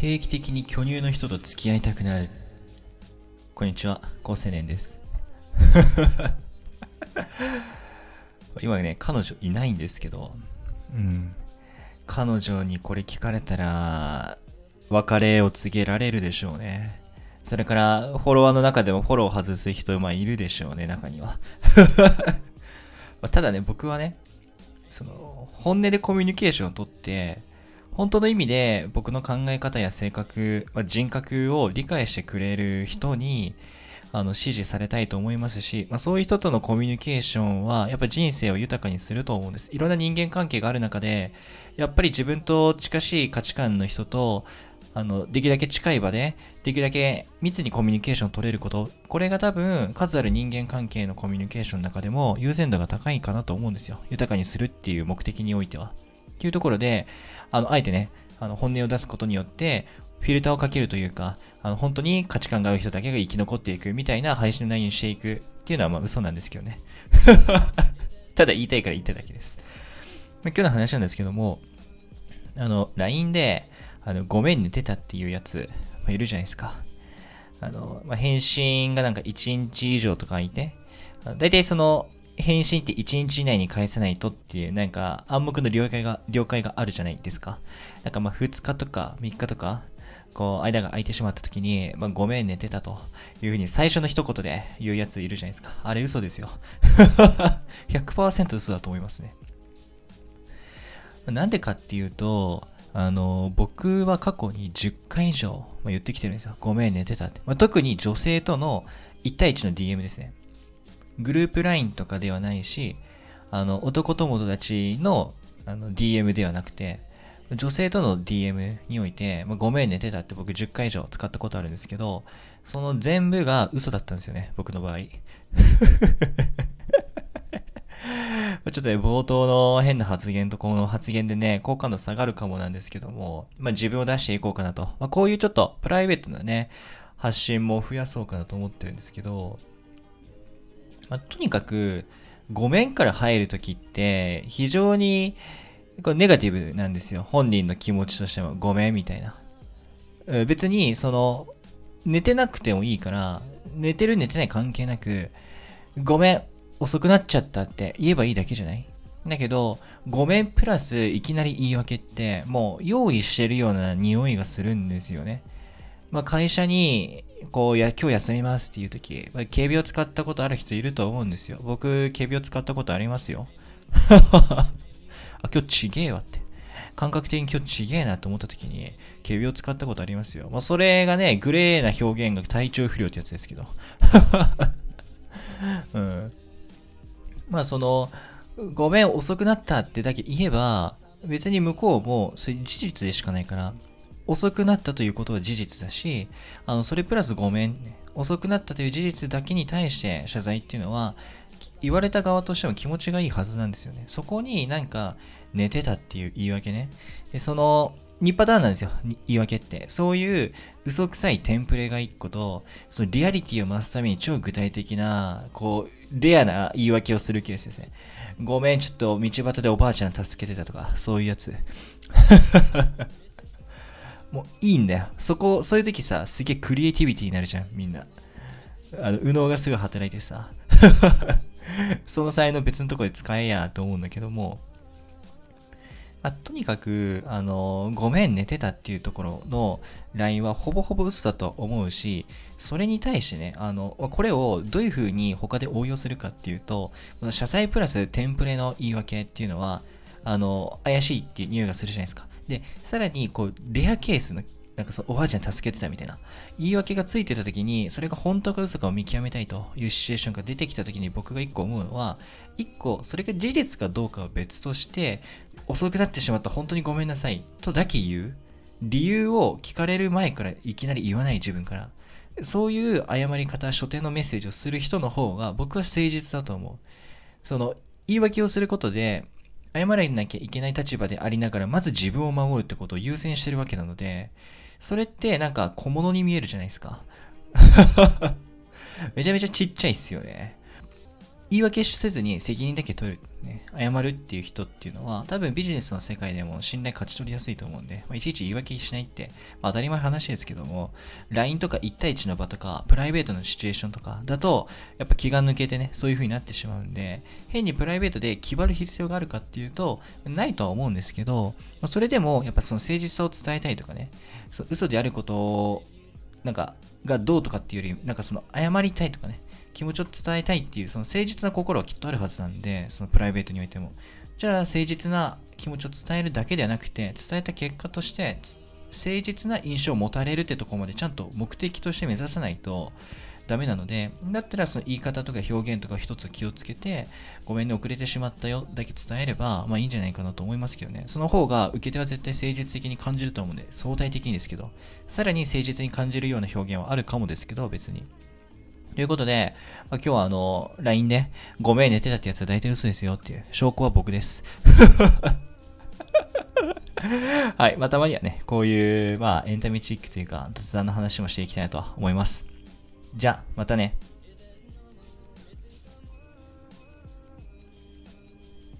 定期的に巨乳の人と付き合いたくなる。こんにちは、高青年です。今ね、彼女いないんですけど、うん。彼女にこれ聞かれたら、別れを告げられるでしょうね。それから、フォロワーの中でもフォローを外す人、まあいるでしょうね、中には。まあただね、僕はね、その、本音でコミュニケーションをとって、本当の意味で僕の考え方や性格、まあ、人格を理解してくれる人に、あの、支持されたいと思いますし、まあ、そういう人とのコミュニケーションは、やっぱ人生を豊かにすると思うんです。いろんな人間関係がある中で、やっぱり自分と近しい価値観の人と、あの、できるだけ近い場で、できるだけ密にコミュニケーションを取れること、これが多分、数ある人間関係のコミュニケーションの中でも優先度が高いかなと思うんですよ。豊かにするっていう目的においては。っていうところで、あの、あえてね、あの、本音を出すことによって、フィルターをかけるというか、あの、本当に価値観が合う人だけが生き残っていくみたいな配信の内容にしていくっていうのはまあ嘘なんですけどね。ただ言いたいから言っただけです。まあ今日の話なんですけども、あの、LINE で、あの、ごめん寝てたっていうやつ、まあ、いるじゃないですか。あの、まあ、返信がなんか1日以上とかいて、あの大体その、返信って1日以内に返さないとっていう、なんか暗黙の了解が、了解があるじゃないですか。なんかまあ2日とか3日とか、こう、間が空いてしまった時に、まあ、ごめん寝てたというふうに最初の一言で言うやついるじゃないですか。あれ嘘ですよ。100%嘘だと思いますね。なんでかっていうと、あの、僕は過去に10回以上、まあ、言ってきてるんですよ。ごめん寝てたって。まあ、特に女性との1対1の DM ですね。グループ LINE とかではないし、あの、男友達のあの DM ではなくて、女性との DM において、まあ、ごめん寝てたって僕10回以上使ったことあるんですけど、その全部が嘘だったんですよね、僕の場合。ちょっとね、冒頭の変な発言とこの発言でね、好感度下がるかもなんですけども、まあ自分を出していこうかなと。まあこういうちょっとプライベートなね、発信も増やそうかなと思ってるんですけど、まあとにかく、ごめんから入るときって、非常に、これネガティブなんですよ。本人の気持ちとしても、ごめんみたいな。別に、その、寝てなくてもいいから、寝てる寝てない関係なく、ごめん、遅くなっちゃったって言えばいいだけじゃない？だけど、ごめんプラスいきなり言い訳って、もう用意してるような匂いがするんですよね。まあ会社に、こう、や、今日休みますっていう時、警備を使ったことある人いると思うんですよ。僕、警備を使ったことありますよ。あ、今日ちげえわって。感覚的に今日ちげえなと思った時に、警備を使ったことありますよ。まあそれがね、グレーな表現が体調不良ってやつですけど。うん。まあその、ごめん遅くなったってだけ言えば、別に向こうもそれ事実でしかないから、遅くなったということは事実だし、あの、それプラスごめん、遅くなったという事実だけに対して謝罪っていうのは、言われた側としても気持ちがいいはずなんですよね。そこになんか寝てたっていう言い訳ね。で、その、2パターンなんですよ、言い訳って。そういう嘘くさいテンプレが1個と、そのリアリティを増すために超具体的な、こう、レアな言い訳をするケースですね。ごめん、ちょっと道端でおばあちゃん助けてたとか、そういうやつ。もういいんだよ。そこ、そういう時さ、すげえクリエイティビティになるじゃん、みんな。あの、右脳がすぐ働いてさ。その才能別のとこで使えやと思うんだけども、まあ、とにかく、あの、ごめん寝てたっていうところの LINE はほぼほぼ嘘だと思うし、それに対してね、あの、これをどういう風に他で応用するかっていうと、この謝罪プラステンプレの言い訳っていうのは、あの、怪しいっていう匂いがするじゃないですか。で、さらに、こう、レアケースの、なんかそう、おばあちゃん助けてたみたいな、言い訳がついてた時に、それが本当か嘘かを見極めたいというシチュエーションが出てきた時に僕が一個思うのは、一個、それが事実かどうかは別として、遅くなってしまった本当にごめんなさいとだけ言う。理由を聞かれる前からいきなり言わない自分から。そういう謝り方、書店のメッセージをする人の方が僕は誠実だと思う。その、言い訳をすることで、謝らなきゃいけない立場でありながら、まず自分を守るってことを優先してるわけなので、それってなんか小物に見えるじゃないですか。めちゃめちゃちっちゃいっすよね。言い訳せずに責任だけ取る、ね、謝るっていう人っていうのは、多分ビジネスの世界でも信頼勝ち取りやすいと思うんで、まあ、いちいち言い訳しないって、まあ、当たり前話ですけども、LINE とか1対1の場とか、プライベートのシチュエーションとかだと、やっぱ気が抜けてね、そういう風になってしまうんで、変にプライベートで気張る必要があるかっていうと、ないとは思うんですけど、まあ、それでも、やっぱその誠実さを伝えたいとかね、嘘であることを、なんか、がどうとかっていうより、なんかその謝りたいとかね、気持ちを伝えたいっていう、その誠実な心はきっとあるはずなんで、そのプライベートにおいても。じゃあ、誠実な気持ちを伝えるだけではなくて、伝えた結果として、誠実な印象を持たれるってとこまでちゃんと目的として目指さないとダメなので、だったらその言い方とか表現とか一つ気をつけて、ごめんね、遅れてしまったよだけ伝えれば、まあいいんじゃないかなと思いますけどね。その方が受け手は絶対誠実的に感じると思うんで、相対的にですけど、さらに誠実に感じるような表現はあるかもですけど、別に。ということで、まあ、今日はあの、LINE で、ごめん寝てたってやつは大体嘘ですよっていう、証拠は僕です。はい。まあ、たまにはね、こういう、まあ、エンタメチックというか、雑談の話もしていきたいなと思います。じゃあ、またね。